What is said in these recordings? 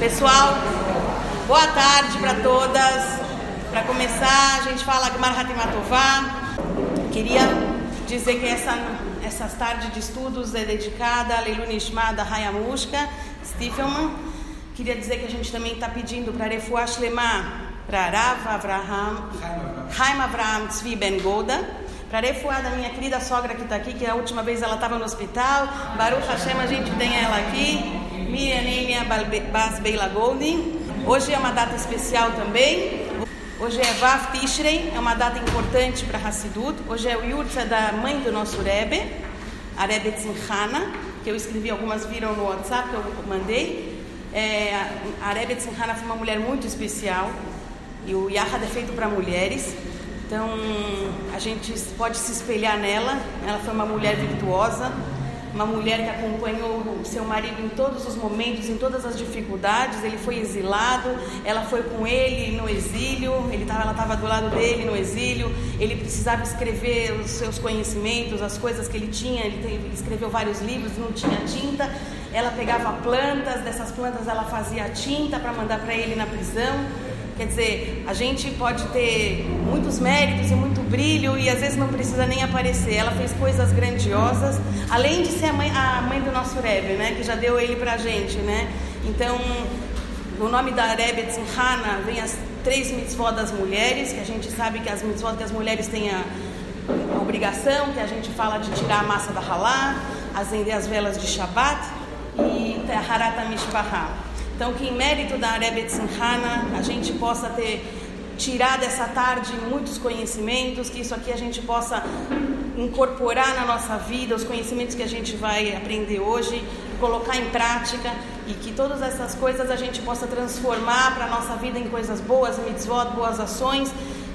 Pessoal, boa tarde para todas. Para começar, a gente fala Gmar Hatimatová. Queria dizer que essa, essa tarde de estudos é dedicada a Leilu Nishma da Hayamushka Stiefelman. Queria dizer que a gente também está pedindo para Refuah Shlema, para Rav Avraham, Haim Avraham Tzvi Ben Goda, para Refuah da minha querida sogra que está aqui, que a última vez ela estava no hospital. Baruch Hashem, a gente tem ela aqui. Miriam Nenia Bas Beila Goldin. Hoje é uma data especial também. Hoje é Vav Tishrei, é uma data importante para Hassidut. Hoje é o Yurtza da mãe do nosso Rebbe, a Rebbe Tzimchana, que eu escrevi, algumas viram no WhatsApp que eu mandei. É, a Rebbe Tzimchana foi uma mulher muito especial e o Yahad é feito para mulheres. Então a gente pode se espelhar nela. Ela foi uma mulher virtuosa, uma mulher que acompanhou seu marido em todos os momentos, em todas as dificuldades. Ele foi exilado, ela foi com ele no exílio, ele tava, ela estava do lado dele no exílio. Ele precisava escrever os seus conhecimentos, as coisas que ele tinha. Ele, teve, ele escreveu vários livros, não tinha tinta. Ela pegava plantas, dessas plantas ela fazia tinta para mandar para ele na prisão. Quer dizer, a gente pode ter muitos méritos e muito brilho e às vezes não precisa nem aparecer. Ela fez coisas grandiosas, além de ser a mãe, a mãe do nosso Rebbe, né, que já deu ele pra gente, né? Então, no nome da Rebbe Tzimhana vem as três mitzvot das mulheres, que a gente sabe que as mitzvot que as mulheres têm a, a obrigação, que a gente fala de tirar a massa da halá, acender as velas de Shabbat e Harata Mishpahah. Então, que em mérito da Rebbe Tzimhana, a gente possa ter tirado dessa tarde muitos conhecimentos, que isso aqui a gente possa incorporar na nossa vida, os conhecimentos que a gente vai aprender hoje, colocar em prática e que todas essas coisas a gente possa transformar para a nossa vida em coisas boas, mitzvot, boas ações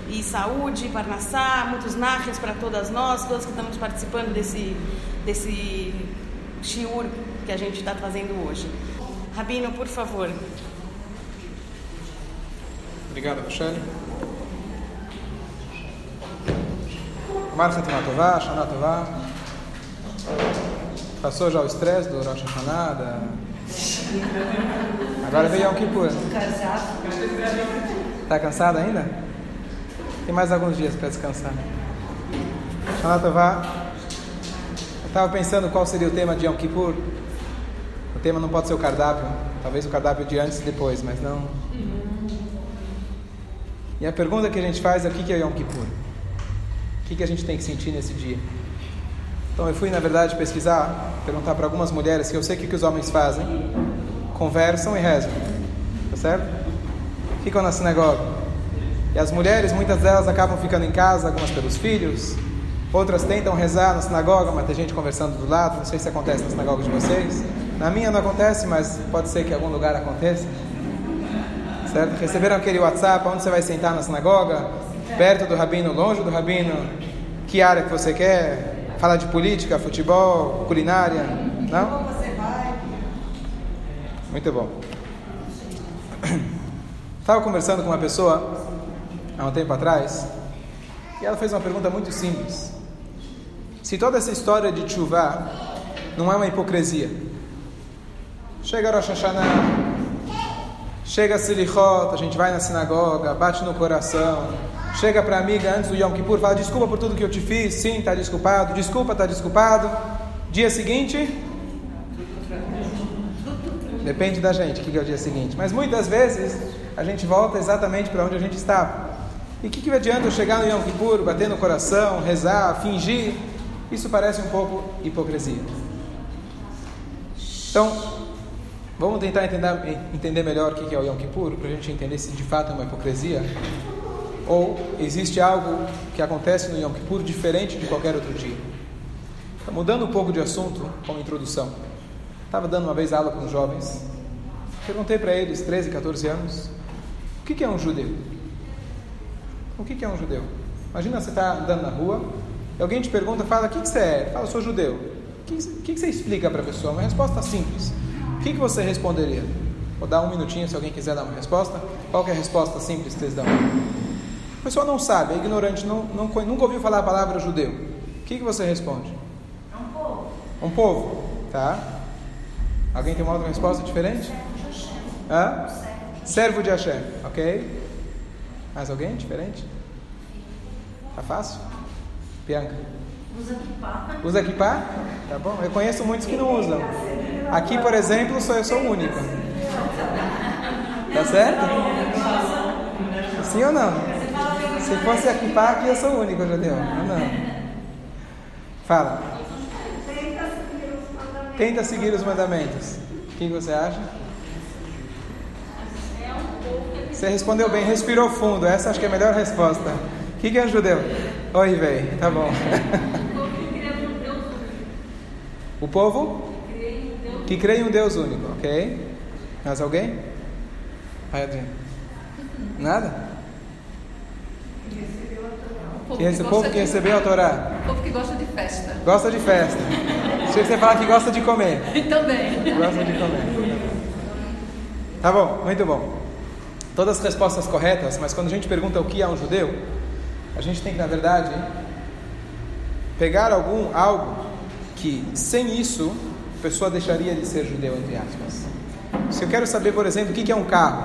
e saúde, parnassá, muitos narres para todas nós, todos que estamos participando desse, desse shiur que a gente está fazendo hoje. Rabino, por favor. Obrigado, Rochelle. Mar Hatima Tová, Shana Tová. Passou já o estresse do Rosh Hashanah, da... Agora veio Yom Kippur. Está cansado ainda? Tem mais alguns dias para descansar. Shana Tová. Eu estava pensando qual seria o tema de Yom Kippur tema não pode ser o cardápio, talvez o cardápio de antes e depois, mas não. E a pergunta que a gente faz é o que é Yom Kippur? O que a gente tem que sentir nesse dia? Então eu fui, na verdade, pesquisar, perguntar para algumas mulheres que eu sei o que os homens fazem, conversam e rezam, tá certo? Ficam na sinagoga. E as mulheres, muitas delas acabam ficando em casa, algumas pelos filhos, outras tentam rezar na sinagoga, mas tem gente conversando do lado, não sei se acontece na sinagoga de vocês. Na minha não acontece, mas pode ser que em algum lugar aconteça. Certo? Receberam aquele WhatsApp, onde você vai sentar na sinagoga? Perto do rabino, longe do rabino? Que área que você quer? Fala de política, futebol, culinária? Não? Muito bom. Estava conversando com uma pessoa há um tempo atrás e ela fez uma pergunta muito simples. Se toda essa história de chuva não é uma hipocrisia, Chega Rosh Hashanah, chega Silichot, a gente vai na sinagoga, bate no coração, chega para a amiga antes do Yom Kippur, fala desculpa por tudo que eu te fiz, sim, está desculpado, desculpa, está desculpado. Dia seguinte, depende da gente, o que é o dia seguinte. Mas muitas vezes a gente volta exatamente para onde a gente estava. E o que, que adianta eu chegar no Yom Kippur, bater no coração, rezar, fingir? Isso parece um pouco hipocrisia. Então, Vamos tentar entender, entender melhor o que é o Yom Kippur, para a gente entender se de fato é uma hipocrisia ou existe algo que acontece no Yom Kippur diferente de qualquer outro dia. Então, mudando um pouco de assunto, como introdução. Estava dando uma vez aula com os jovens. Perguntei para eles, 13, 14 anos, o que é um judeu? O que é um judeu? Imagina você está andando na rua e alguém te pergunta, fala, o que você é? Fala, sou judeu. O que você explica para a pessoa? Uma resposta simples que, que você responderia? Vou dar um minutinho se alguém quiser dar uma resposta. Qual é a resposta simples que vocês dão? A pessoa não sabe, é ignorante, não, não, nunca ouviu falar a palavra judeu. O que, que você responde? É um povo. Um povo, tá? Alguém tem uma outra resposta diferente? Hã? Servo de Hashem, ok? Mais alguém diferente? Tá fácil? Bianca? Usa kippah. Usa kippah? Tá bom. Eu conheço muitos que não usam. Aqui, por exemplo, sou eu sou única. Tá certo? Sim ou não? Se fosse a kippah aqui, eu sou único judeu. Não, não. Fala. Tenta seguir os mandamentos. O que você acha? Você respondeu bem, respirou fundo. Essa acho que é a melhor resposta. O que, é judeu? Oi, velho. Tá bom. O povo que crê em um Deus único, ok? Mais alguém? Vai, Adriana. Nada? Que esse povo que recebeu a Torá O povo que gosta de festa. gosta de festa. Achei que você falar que gosta de comer. Também. Gosta de comer. Tá bom, muito bom. Todas as respostas corretas, mas quando a gente pergunta o que é um judeu, a gente tem que, na verdade, pegar algum algo que sem isso a pessoa deixaria de ser judeu, entre aspas. Se eu quero saber, por exemplo, o que é um carro,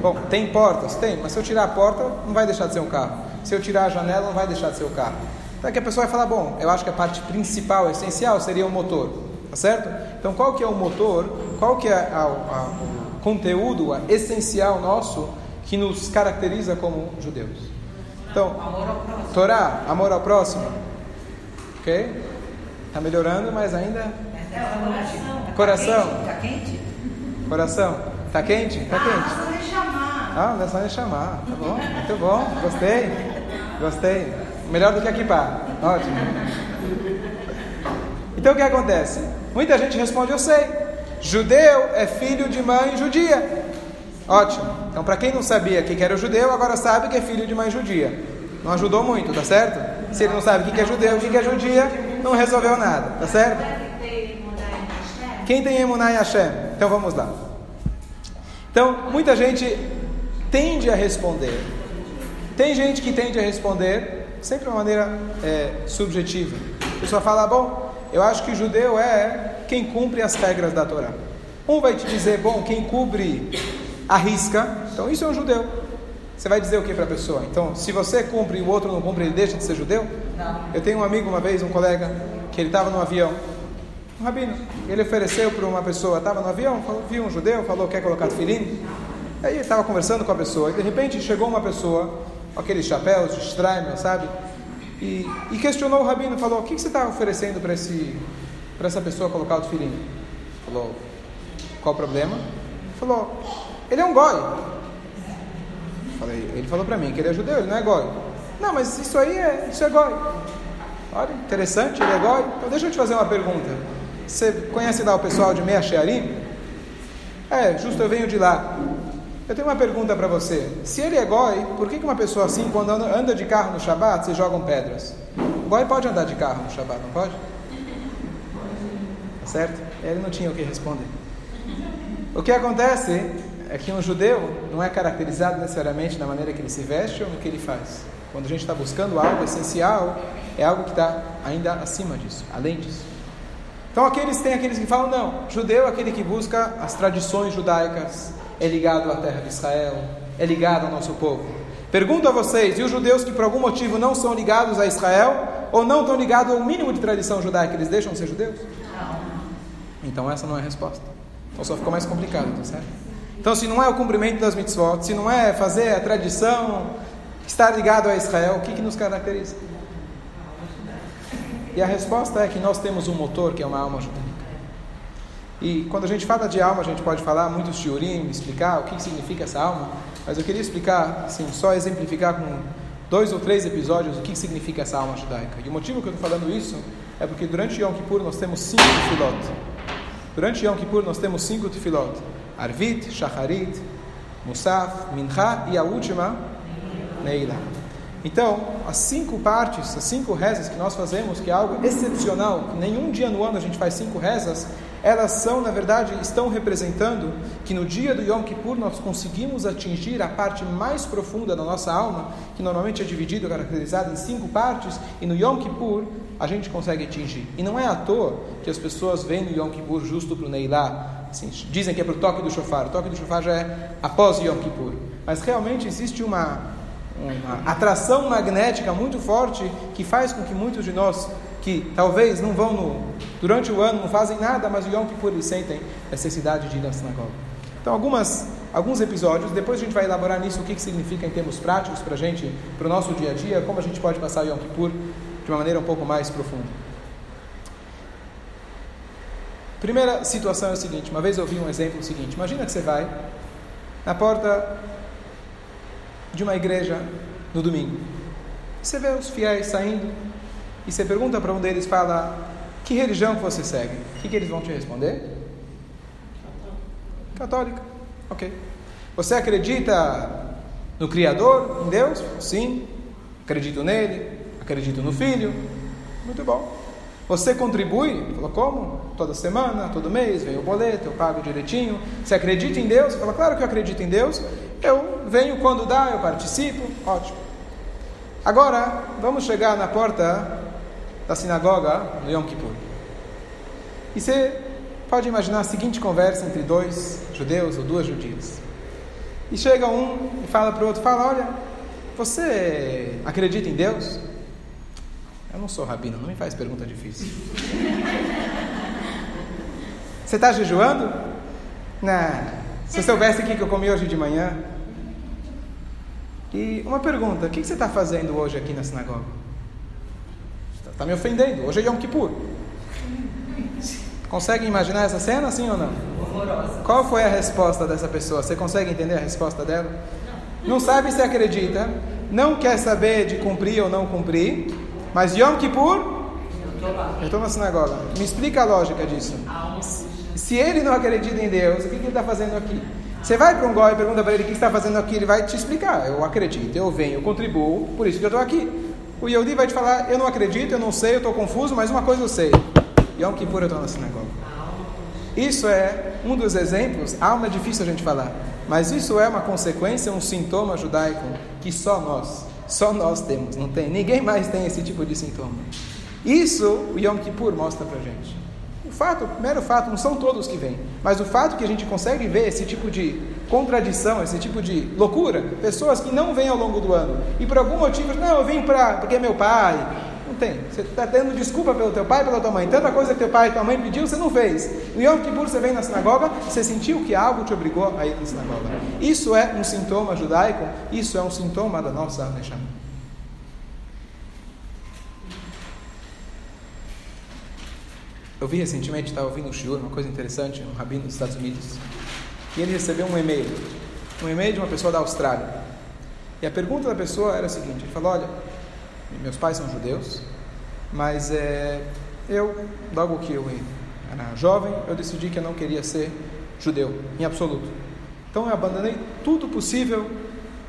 bom, tem portas? Tem, mas se eu tirar a porta, não vai deixar de ser um carro. Se eu tirar a janela, não vai deixar de ser o carro. Então que a pessoa vai falar, bom, eu acho que a parte principal, essencial, seria o motor, tá certo? Então qual que é o motor, qual que é a, a, o conteúdo a essencial nosso que nos caracteriza como judeus? Então, Torá, amor ao próximo, ok? Está melhorando, mas ainda Coração. Tá quente? coração. Tá quente? Tá quente. Só me chamar. Ah, não é só me chamar. Tá bom, muito bom. Gostei. Gostei. Melhor do que aqui pá. Ótimo. Então o que acontece? Muita gente responde, eu sei. Judeu é filho de mãe judia. Ótimo. Então, para quem não sabia que era o judeu, agora sabe que é filho de mãe judia. Não ajudou muito, tá certo? Se ele não sabe o que é judeu, o que é judia, não resolveu nada, tá certo? Quem tem Emunai Hashem? Então vamos lá. Então, muita gente tende a responder. Tem gente que tende a responder sempre de uma maneira é, subjetiva. A pessoa fala, bom, eu acho que o judeu é quem cumpre as regras da Torá. Um vai te dizer, bom, quem cumpre a risca, então isso é um judeu. Você vai dizer o que para a pessoa? Então, se você cumpre e o outro não cumpre, ele deixa de ser judeu? Não. Eu tenho um amigo uma vez, um colega, que ele estava no avião, um rabino, ele ofereceu para uma pessoa, estava no avião, falou, viu um judeu, falou, quer colocar tefilim? Aí ele estava conversando com a pessoa, e de repente chegou uma pessoa, com aqueles chapéus de Streimer, sabe? E, e questionou o rabino, falou, o que, que você está oferecendo para esse, para essa pessoa colocar o tefilim? Falou, qual o problema? Falou, ele é um goi. Falei, ele falou para mim que ele é judeu, ele não é goi. Não, mas isso aí é, isso é goi. Olha, interessante, ele é goi. Então deixa eu te fazer uma pergunta. Você conhece lá o pessoal de Meia Shearim? É, justo eu venho de lá. Eu tenho uma pergunta para você. Se ele é goi, por que, uma pessoa assim, quando anda, anda de carro no Shabat, se jogam pedras? O goi pode andar de carro no Shabat, não pode? Tá certo? Ele não tinha o que responder. O que acontece é que um judeu não é caracterizado necessariamente na maneira que ele se veste ou no que ele faz. Quando a gente está buscando algo essencial, é algo que está ainda acima disso, além disso. Então aqueles têm aqueles que falam, não, judeu é aquele que busca as tradições judaicas, é ligado à terra de Israel, é ligado ao nosso povo. Pergunto a vocês, e os judeus que por algum motivo não são ligados a Israel, ou não estão ligados ao mínimo de tradição judaica, eles deixam de ser judeus? Então essa não é a resposta. Então só ficou mais complicado, tá certo? Então se não é o cumprimento das mitzvot, se não é fazer a tradição, estar ligado a Israel, o que, que nos caracteriza? E a resposta é que nós temos um motor que é uma alma judaica. E quando a gente fala de alma, a gente pode falar muitos shiurim, explicar o que, significa essa alma, mas eu queria explicar, assim, só exemplificar com dois ou três episódios o que, que significa essa alma judaica. E o motivo que eu estou falando isso é porque durante Yom Kippur nós temos cinco tefilot. Durante Yom Kippur nós temos cinco tefilot. Arvit, Shacharit, Musaf, Mincha e a última, Neila. Então, as cinco partes, as cinco rezas que nós fazemos, que é algo excepcional, que nenhum dia no ano a gente faz cinco rezas, elas são, na verdade, estão representando que no dia do Yom Kippur nós conseguimos atingir a parte mais profunda da nossa alma, que normalmente é dividida, caracterizada em cinco partes, e no Yom Kippur a gente consegue atingir. E não é à toa que as pessoas vêm no Yom Kippur justo para o Neilá, Assim, dizem que é para o toque do shofar. O toque do shofar já é após Yom Kippur. Mas realmente existe uma, uma atração magnética muito forte que faz com que muitos de nós que talvez não vão no, durante o ano, não fazem nada, mas o Yom Kippur eles sentem necessidade de ir na sinagoga. Então, algumas, alguns episódios, depois a gente vai elaborar nisso o que, que significa em termos práticos para a gente, para o nosso dia a dia, como a gente pode passar o Yom Kippur de uma maneira um pouco mais profunda. Primeira situação é o seguinte: uma vez eu vi um exemplo seguinte. Imagina que você vai na porta de uma igreja no domingo. Você vê os fiéis saindo e você pergunta para um deles, fala, que religião que você segue? O que, que eles vão te responder? Católica. Ok. Você acredita no Criador, em Deus? Sim. Acredito nele. Acredito no Filho. Muito bom. Você contribui? Falou, como? Toda semana, todo mês, vem o boleto, eu pago direitinho. Você acredita em Deus? Fala, claro que eu acredito em Deus. Eu venho quando dá, eu participo. Ótimo. Agora, vamos chegar na porta da sinagoga no Yom Kippur. E você pode imaginar a seguinte conversa entre dois judeus ou duas judias. E chega um e fala para o outro, fala, olha, você acredita em Deus? Eu não sou rabino, não me faz pergunta difícil. Você está jejuando? Não. Se eu soubesse o que eu comi hoje de manhã. E uma pergunta: o que você está fazendo hoje aqui na sinagoga? Está me ofendendo. Hoje é Yom Kippur. Consegue imaginar essa cena, sim ou não? Horrorosa. Qual foi a resposta dessa pessoa? Você consegue entender a resposta dela? Não sabe se acredita, não quer saber de cumprir ou não cumprir, mas Yom Kippur, eu estou na sinagoga. Me explica a lógica disso. Se ele não acredita em Deus, o que ele está fazendo aqui? Você vai para um goi e pergunta para ele o que está fazendo aqui, ele vai te explicar. Eu acredito, eu venho, eu contribuo, por isso que eu estou aqui. O Yehudi vai te falar, eu não acredito, eu não sei, eu estou confuso, mas uma coisa eu sei. Yom Kippur eu estou na sinagoga. Isso é um dos exemplos, alma é difícil a gente falar, mas isso é uma consequência, um sintoma judaico que só nós, só nós temos, não tem, ninguém mais tem esse tipo de sintoma. Isso o Yom Kippur mostra pra gente. O fato, o primeiro fato, não são todos que vêm, mas o fato que a gente consegue ver esse tipo de contradição, esse tipo de loucura, pessoas que não vêm ao longo do ano e por algum motivo, não, eu vim para porque é meu pai. Não tem. Você está tendo desculpa pelo teu pai pela tua mãe. Tanta coisa que teu pai e tua mãe pediu, você não fez. No Yom Kippur você vem na sinagoga, você sentiu que algo te obrigou a ir na sinagoga. Isso é um sintoma judaico, isso é um sintoma da nossa Neshama. Eu vi recentemente, estava ouvindo um shiur, uma coisa interessante, um rabino dos Estados Unidos, e ele recebeu um e-mail, um e-mail de uma pessoa da Austrália. E a pergunta da pessoa era a seguinte: ele falou, olha, meus pais são judeus, mas é, eu, logo que eu era jovem, eu decidi que eu não queria ser judeu, em absoluto. Então eu abandonei tudo possível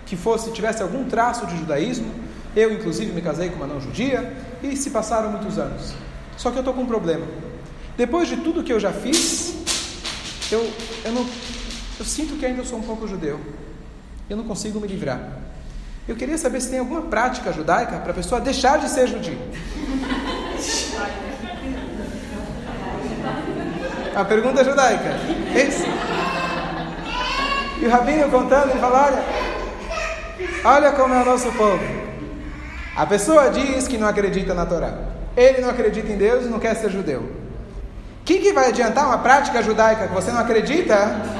que fosse tivesse algum traço de judaísmo. Eu, inclusive, me casei com uma não judia e se passaram muitos anos. Só que eu estou com um problema. Depois de tudo que eu já fiz, eu, eu, não, eu sinto que ainda sou um pouco judeu. Eu não consigo me livrar. Eu queria saber se tem alguma prática judaica para a pessoa deixar de ser judia. A pergunta judaica. Esse. E o rabino contando, ele fala: olha, olha como é o nosso povo. A pessoa diz que não acredita na Torá. Ele não acredita em Deus e não quer ser judeu. O que, que vai adiantar uma prática judaica que você não acredita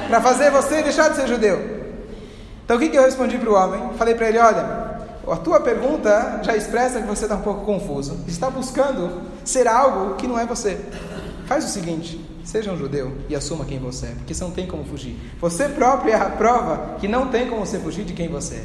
para fazer você deixar de ser judeu? Então o que, que eu respondi para o homem? Falei para ele: olha, a tua pergunta já expressa que você está um pouco confuso. Está buscando ser algo que não é você. Faz o seguinte: seja um judeu e assuma quem você é, porque você não tem como fugir. Você próprio é a prova que não tem como você fugir de quem você é.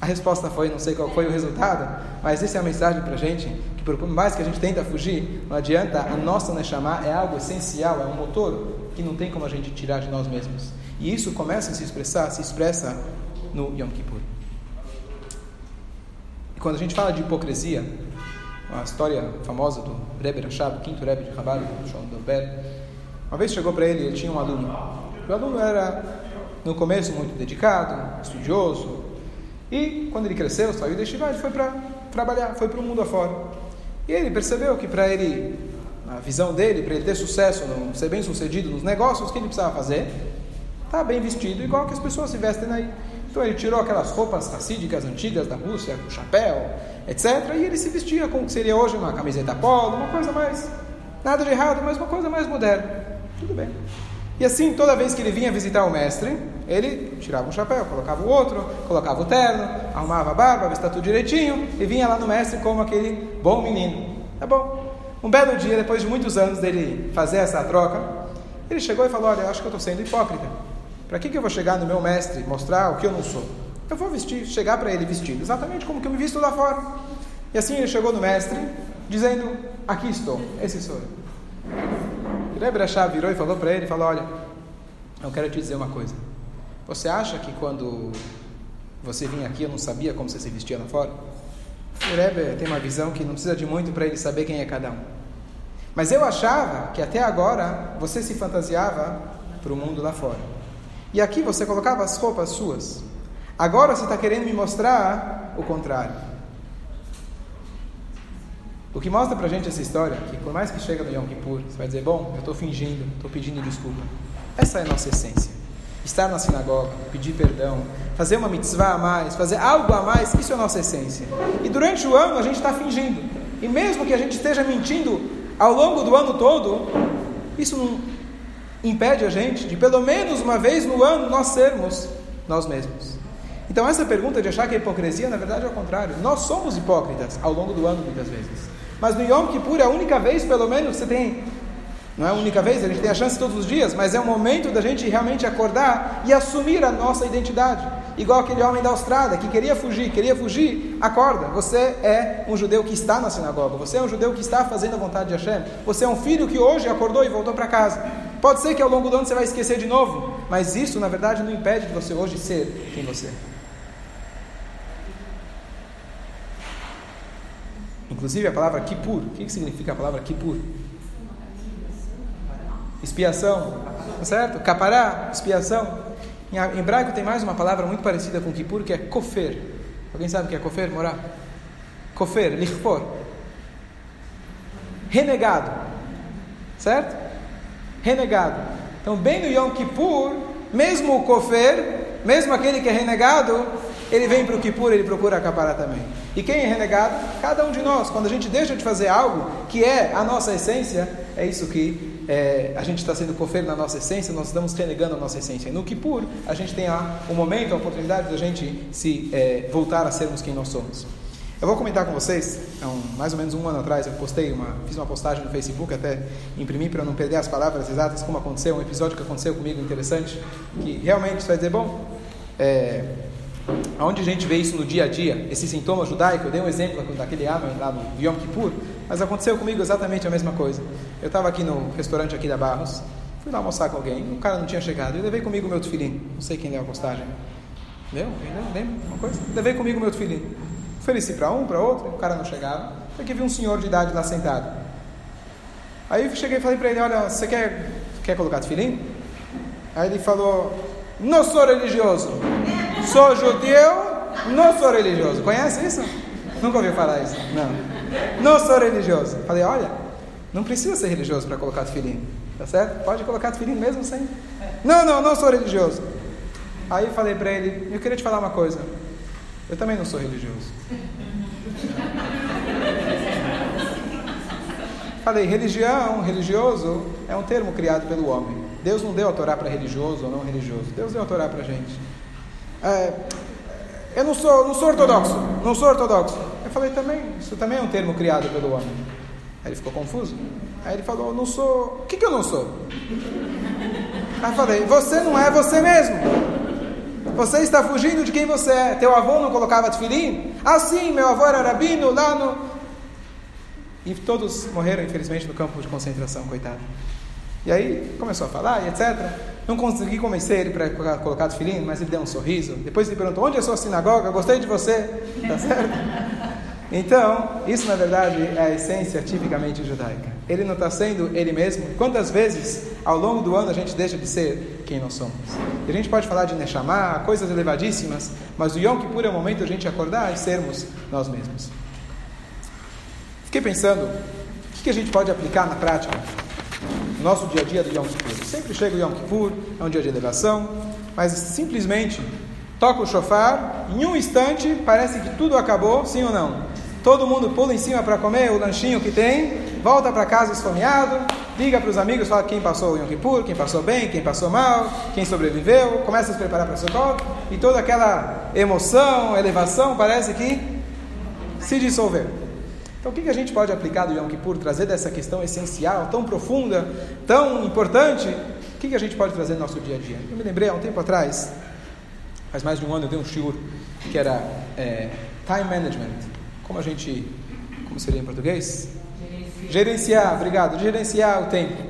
A resposta foi, não sei qual foi o resultado, mas essa é a mensagem para gente, que por mais que a gente tenta fugir, não adianta, a nossa Neshama é algo essencial, é um motor que não tem como a gente tirar de nós mesmos. E isso começa a se expressar, se expressa no Yom Kippur. E quando a gente fala de hipocrisia, a história famosa do Rebbe Rashab, quinto Rebbe de do Shon Dorber, uma vez chegou para ele, ele tinha um aluno. O aluno era, no começo, muito dedicado, estudioso, e quando ele cresceu, saiu da Shiva, ele foi para trabalhar, foi para o mundo afora. E ele percebeu que para ele na visão dele, para ele ter sucesso, ser bem sucedido nos negócios que ele precisava fazer, tá bem vestido, igual que as pessoas se vestem aí. Então ele tirou aquelas roupas racídicas antigas da Rússia, com chapéu, etc. E ele se vestia com o que seria hoje uma camiseta polo, uma coisa mais. Nada de errado, mas uma coisa mais moderna. Tudo bem. E assim, toda vez que ele vinha visitar o mestre, ele tirava um chapéu, colocava o outro, colocava o terno, arrumava a barba, vestia tudo direitinho e vinha lá no mestre como aquele bom menino. Tá bom. Um belo dia, depois de muitos anos dele fazer essa troca, ele chegou e falou: Olha, acho que eu estou sendo hipócrita. Para que, que eu vou chegar no meu mestre e mostrar o que eu não sou? Eu vou vestir, chegar para ele vestido, exatamente como que eu me visto lá fora. E assim ele chegou no mestre, dizendo: Aqui estou, esse sou eu. Rebbe virou e falou para ele, falou, olha, eu quero te dizer uma coisa. Você acha que quando você vinha aqui eu não sabia como você se vestia lá fora? O Rebbe tem uma visão que não precisa de muito para ele saber quem é cada um. Mas eu achava que até agora você se fantasiava para o mundo lá fora. E aqui você colocava as roupas suas. Agora você está querendo me mostrar o contrário. O que mostra pra gente essa história, que por mais que chega no Yom Kippur, você vai dizer, bom, eu estou fingindo, estou pedindo desculpa. Essa é a nossa essência. Estar na sinagoga, pedir perdão, fazer uma mitzvah a mais, fazer algo a mais, isso é a nossa essência. E durante o ano a gente está fingindo. E mesmo que a gente esteja mentindo ao longo do ano todo, isso não impede a gente de, pelo menos uma vez no ano, nós sermos nós mesmos. Então, essa pergunta de achar que é hipocrisia, na verdade, é o contrário. Nós somos hipócritas ao longo do ano, muitas vezes. Mas no Yom Kippur é a única vez, pelo menos, você tem. Não é a única vez, a gente tem a chance todos os dias, mas é o momento da gente realmente acordar e assumir a nossa identidade. Igual aquele homem da Austrália que queria fugir, queria fugir, acorda. Você é um judeu que está na sinagoga, você é um judeu que está fazendo a vontade de Hashem, você é um filho que hoje acordou e voltou para casa. Pode ser que ao longo do ano você vai esquecer de novo, mas isso na verdade não impede de você hoje ser quem você é. Inclusive a palavra Kippur, o que significa a palavra Kippur? Expiação, tá certo? Capará, expiação. Em hebraico tem mais uma palavra muito parecida com Kippur, que é kofer. Alguém sabe o que é kofer, morar? Kofer, lichfor. Renegado. Certo? Renegado. Então, bem no Yom Kippur, mesmo o kofer, mesmo aquele que é renegado, ele vem para o Kippur, ele procura acaparar também. E quem é renegado? Cada um de nós. Quando a gente deixa de fazer algo que é a nossa essência, é isso que é, a gente está sendo conferido na nossa essência, nós estamos renegando a nossa essência. E no Kippur, a gente tem a, o momento, a oportunidade de a gente se é, voltar a sermos quem nós somos. Eu vou comentar com vocês, é um, mais ou menos um ano atrás, eu postei uma, fiz uma postagem no Facebook, até imprimi para não perder as palavras exatas, como aconteceu, um episódio que aconteceu comigo interessante, que realmente você vai dizer, bom, é, Onde a gente vê isso no dia a dia, esse sintoma judaico, eu dei um exemplo daquele ano lá no Yom Kippur, mas aconteceu comigo exatamente a mesma coisa. Eu estava aqui no restaurante aqui da Barros, fui lá almoçar com alguém, o cara não tinha chegado, eu levei comigo meu tefilim, não sei quem deu a postagem. Leu? Lembra? Uma coisa? Levei comigo meu tefilim. Ofereci para um, para outro, o cara não chegava, até que vi um senhor de idade lá sentado. Aí eu cheguei e falei para ele, olha, você quer, quer colocar tefilim? Aí ele falou, não sou religioso. Sou judeu, não sou religioso. Conhece isso? Nunca ouviu falar isso? Não. Não sou religioso. Falei, olha, não precisa ser religioso para colocar tefilim. Tá certo? Pode colocar tefilim mesmo sem. Não, não, não sou religioso. Aí falei para ele, eu queria te falar uma coisa. Eu também não sou religioso. Falei, religião, religioso, é um termo criado pelo homem. Deus não deu a Torá para religioso ou não religioso. Deus deu a Torá para gente. É, eu não sou, não sou ortodoxo, não sou ortodoxo. Eu falei também, isso também é um termo criado pelo homem. Aí ele ficou confuso. Aí ele falou, não sou. O que, que eu não sou? Aí eu falei, você não é você mesmo. Você está fugindo de quem você é. Teu avô não colocava tefilim? Ah, sim, meu avô era rabino lá no. E todos morreram, infelizmente, no campo de concentração, coitado. E aí começou a falar e etc. Não consegui convencer ele para colocar tefilim, mas ele deu um sorriso. Depois ele perguntou: Onde é a sua sinagoga? Gostei de você. Tá certo? Então, isso na verdade é a essência tipicamente judaica. Ele não está sendo ele mesmo. Quantas vezes ao longo do ano a gente deixa de ser quem nós somos? E a gente pode falar de Neshama, coisas elevadíssimas, mas o Yom Kippur é o momento de a gente acordar e sermos nós mesmos. Fiquei pensando que a gente pode aplicar na prática? No nosso dia a dia do Yom Kippur. Sempre chega o Yom Kippur, é um dia de elevação, mas simplesmente toca o shofar, em um instante parece que tudo acabou, sim ou não? Todo mundo pula em cima para comer o lanchinho que tem, volta para casa esfomeado, liga para os amigos, fala quem passou o Yom Kippur, quem passou bem, quem passou mal, quem sobreviveu, começa a se preparar para o Sukkot, e toda aquela emoção, elevação, parece que se dissolveu. Então, o que, a gente pode aplicar do Yom Kippur, trazer dessa questão essencial, tão profunda, tão importante? O que, a gente pode trazer no nosso dia a dia? Eu me lembrei, há um tempo atrás, faz mais de um ano, eu dei um shiur que era é, Time Management. Como a gente, como seria em português? Gerenciar. Gerenciar, obrigado. Gerenciar o tempo.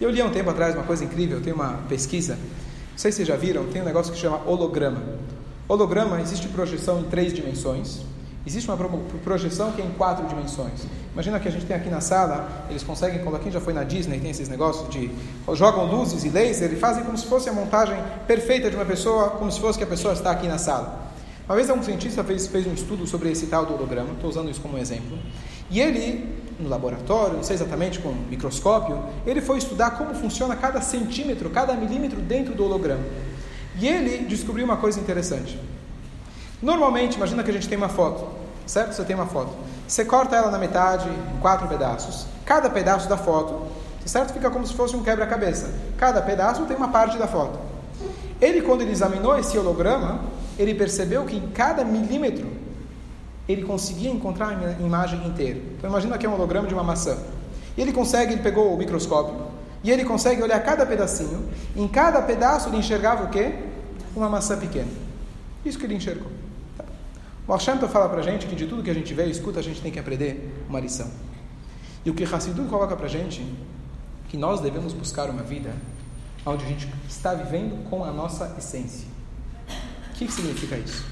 Eu li há um tempo atrás uma coisa incrível, tem uma pesquisa, não sei se vocês já viram, tem um negócio que chama holograma. Holograma, existe projeção em três dimensões. Existe uma projeção que é em quatro dimensões. Imagina que a gente tem aqui na sala, eles conseguem, quando quem já foi na Disney, tem esses negócios de jogam luzes e laser e fazem como se fosse a montagem perfeita de uma pessoa, como se fosse que a pessoa está aqui na sala. Uma vez um cientista fez, fez um estudo sobre esse tal do holograma, estou usando isso como exemplo, e ele, no laboratório, não sei exatamente com um microscópio, ele foi estudar como funciona cada centímetro, cada milímetro dentro do holograma. E ele descobriu uma coisa interessante. Normalmente, imagina que a gente tem uma foto, certo? Você tem uma foto. Você corta ela na metade, em quatro pedaços. Cada pedaço da foto, certo? Fica como se fosse um quebra-cabeça. Cada pedaço tem uma parte da foto. Ele, quando ele examinou esse holograma, ele percebeu que em cada milímetro ele conseguia encontrar a imagem inteira. Então imagina que é um holograma de uma maçã. E ele consegue, ele pegou o microscópio e ele consegue olhar cada pedacinho. Em cada pedaço ele enxergava o quê? Uma maçã pequena. Isso que ele enxergou. O Hashem fala para a gente que de tudo que a gente vê e escuta, a gente tem que aprender uma lição. E o que Hassidut coloca para a gente, que nós devemos buscar uma vida onde a gente está vivendo com a nossa essência. O que, significa isso?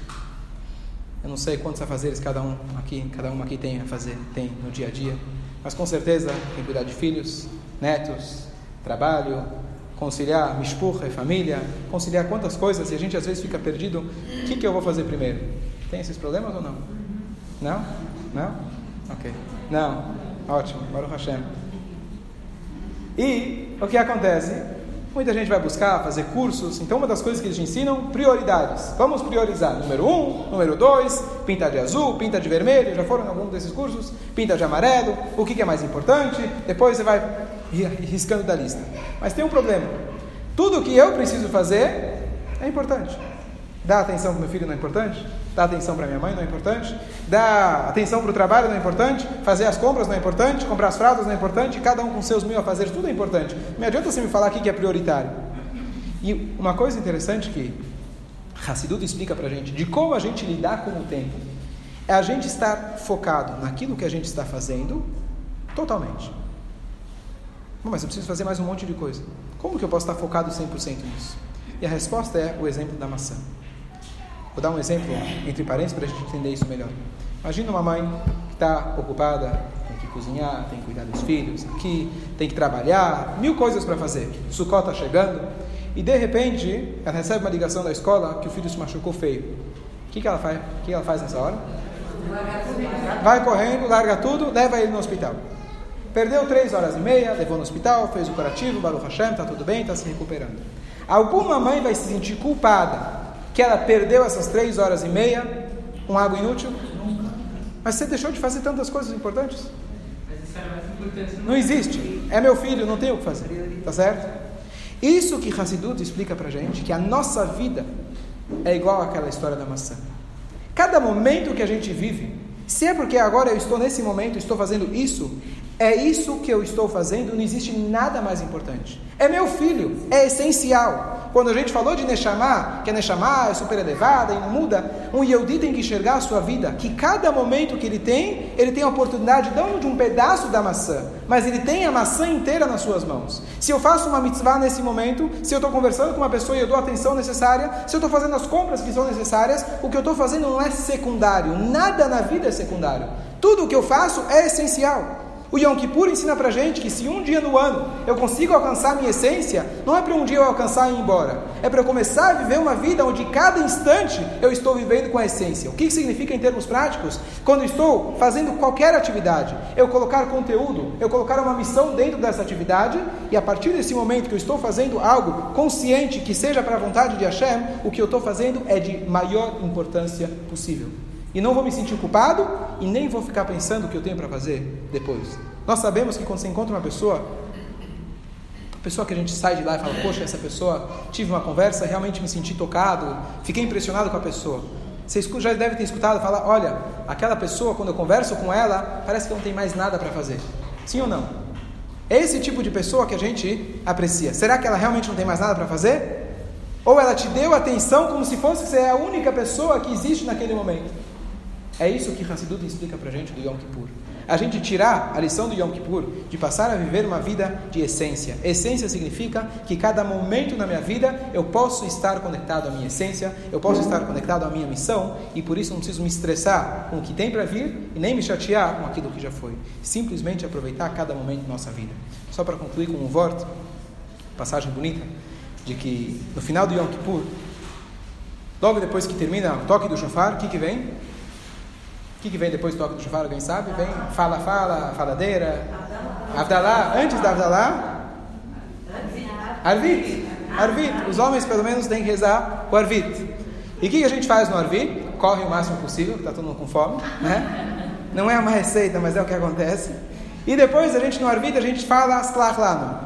Eu não sei quantos afazeres cada um aqui, cada um aqui tem a fazer, tem no dia a dia, mas com certeza tem cuidar de filhos, netos, trabalho, conciliar mishpurra e família, conciliar quantas coisas e a gente às vezes fica perdido. O que, que eu vou fazer primeiro? Tem esses problemas ou não? Não? Não? Ok. Não. Ótimo. Baruch Hashem. E o que acontece? Muita gente vai buscar fazer cursos. Então, uma das coisas que eles ensinam, prioridades. Vamos priorizar. Número um, número dois, pinta de azul, pinta de vermelho. Já foram em algum desses cursos? Pinta de amarelo. O que é mais importante? Depois você vai riscando da lista. Mas tem um problema. Tudo o que eu preciso fazer é importante. Dar atenção para meu filho não é importante? Dar atenção para minha mãe não é importante? Dar atenção para o trabalho não é importante? Fazer as compras não é importante? Comprar as fraldas não é importante? Cada um com seus mil a fazer, tudo é importante. Não adianta você me falar aqui que é prioritário. E uma coisa interessante que Hassidut explica para a gente, de como a gente lidar com o tempo, é a gente estar focado naquilo que a gente está fazendo totalmente. Mas eu preciso fazer mais um monte de coisa. Como que eu posso estar focado 100% nisso? E a resposta é o exemplo da maçã. Vou dar um exemplo entre parênteses para a gente entender isso melhor. Imagina uma mãe que está ocupada, tem que cozinhar, tem que cuidar dos filhos, aqui, tem que trabalhar, mil coisas para fazer. Sucó está chegando e de repente ela recebe uma ligação da escola que o filho se machucou feio. O que, que ela faz? O que ela faz nessa hora? Vai correndo, larga tudo, leva ele no hospital. Perdeu três horas e meia, levou no hospital, fez o curativo, Baruch Hashem, está tudo bem, está se recuperando. Alguma mãe vai se sentir culpada que ela perdeu essas três horas e meia com água inútil? Nunca. Mas você deixou de fazer tantas coisas importantes? Não existe. É meu filho, não tenho o que fazer. Tá certo? Isso que Hassidut explica pra gente, que a nossa vida é igual àquela história da maçã. Cada momento que a gente vive, se é porque agora eu estou nesse momento, estou fazendo isso, é isso que eu estou fazendo, não existe nada mais importante. É meu filho, é essencial. Quando a gente falou de Neshama, que a Neshama é super elevada e não muda, um Yehudi tem que enxergar a sua vida, que cada momento que ele tem, ele tem a oportunidade não de um pedaço da maçã, mas ele tem a maçã inteira nas suas mãos. Se eu faço uma mitzvah nesse momento, se eu estou conversando com uma pessoa e eu dou a atenção necessária, se eu estou fazendo as compras que são necessárias, o que eu estou fazendo não é secundário. Nada na vida é secundário. Tudo o que eu faço é essencial. O Yom Kippur ensina pra gente que se um dia no ano eu consigo alcançar minha essência, não é para um dia eu alcançar e ir embora. É para eu começar a viver uma vida onde cada instante eu estou vivendo com a essência. O que significa em termos práticos? Quando estou fazendo qualquer atividade, eu colocar conteúdo, eu colocar uma missão dentro dessa atividade e a partir desse momento que eu estou fazendo algo consciente que seja para a vontade de Hashem, o que eu estou fazendo é de maior importância possível. E não vou me sentir culpado e nem vou ficar pensando o que eu tenho para fazer depois. Nós sabemos que quando você encontra uma pessoa, a pessoa que a gente sai de lá e fala, poxa, essa pessoa, tive uma conversa, realmente me senti tocado, fiquei impressionado com a pessoa. Você já deve ter escutado falar, olha, aquela pessoa, quando eu converso com ela, parece que não tem mais nada para fazer. Sim ou não? É esse tipo de pessoa que a gente aprecia. Será que ela realmente não tem mais nada para fazer? Ou ela te deu atenção como se fosse ser a única pessoa que existe naquele momento? É isso que Hassidut explica para a gente do Yom Kippur. A gente tirar a lição do Yom Kippur de passar a viver uma vida de essência. Essência significa que cada momento na minha vida eu posso estar conectado à minha essência, eu posso estar conectado à minha missão e por isso não preciso me estressar com o que tem para vir e nem me chatear com aquilo que já foi. Simplesmente aproveitar cada momento da nossa vida. Só para concluir com um voto, passagem bonita, de que no final do Yom Kippur, logo depois que termina o toque do shofar, o que, que vem? Que, que vem depois do toque do chufar? Alguém sabe? Vem fala, fala, faladeira. Avdalá. Antes da Avdalá? Arvit. Arvit. Os homens, pelo menos, têm que rezar o Arvit. E o que, que a gente faz no Arvit? Corre o máximo possível, está todo mundo com fome. Né? Não é uma receita, mas é o que acontece. E depois, a gente no Arvit, a gente fala Slach Lano.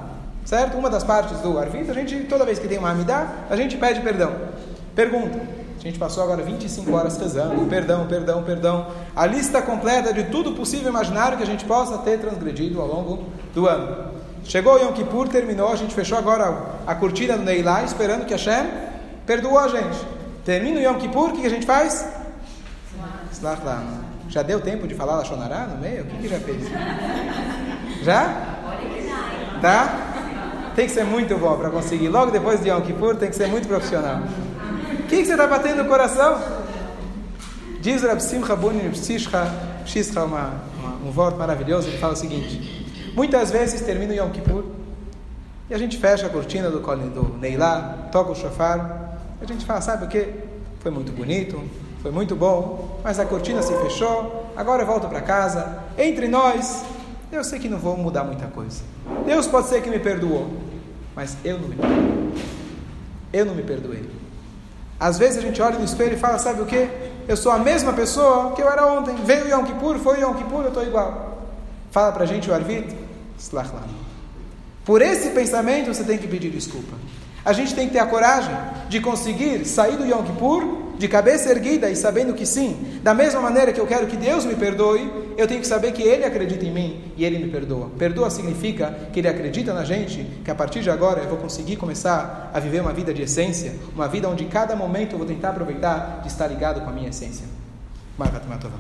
Certo? Uma das partes do Arvit, a gente, toda vez que tem uma Amidá, a gente pede perdão. Pergunta. Gente passou agora 25 horas rezando, perdão, perdão, perdão. A lista completa de tudo possível imaginário que a gente possa ter transgredido ao longo do ano. Chegou o Yom Kippur, terminou, a gente fechou agora a cortina do Neilá, esperando que Hashem perdoou a gente. Termina o Yom Kippur, o que a gente faz? Já deu tempo de falar Lachonará no meio? O que, que já fez? Já? Tá? Tem que ser muito bom para conseguir. Logo depois de Yom Kippur, tem que ser muito profissional. O que, que você está batendo no coração? Diz Rab Simcha uma, uma, um voto maravilhoso, ele fala o seguinte: muitas vezes termina o Yom Kippur e a gente fecha a cortina do, do Neilá, toca o shofar, a gente fala, sabe o que? Foi muito bonito, foi muito bom, mas a cortina se fechou, agora eu volto para casa. Entre nós, eu sei que não vou mudar muita coisa. Deus pode ser que me perdoou, mas eu não me perdoei. Eu não me perdoei. Às vezes a gente olha no espelho e fala, sabe o que? Eu sou a mesma pessoa que eu era ontem. Veio o Yom Kippur, foi o Yom Kippur, eu estou igual. Fala para a gente o Arvit, Por esse pensamento você tem que pedir desculpa. A gente tem que ter a coragem de conseguir sair do Yom Kippur de cabeça erguida e sabendo que sim, da mesma maneira que eu quero que Deus me perdoe, eu tenho que saber que Ele acredita em mim e Ele me perdoa. Perdoa significa que Ele acredita na gente, que a partir de agora eu vou conseguir começar a viver uma vida de essência, uma vida onde cada momento eu vou tentar aproveitar de estar ligado com a minha essência. Marca Matová.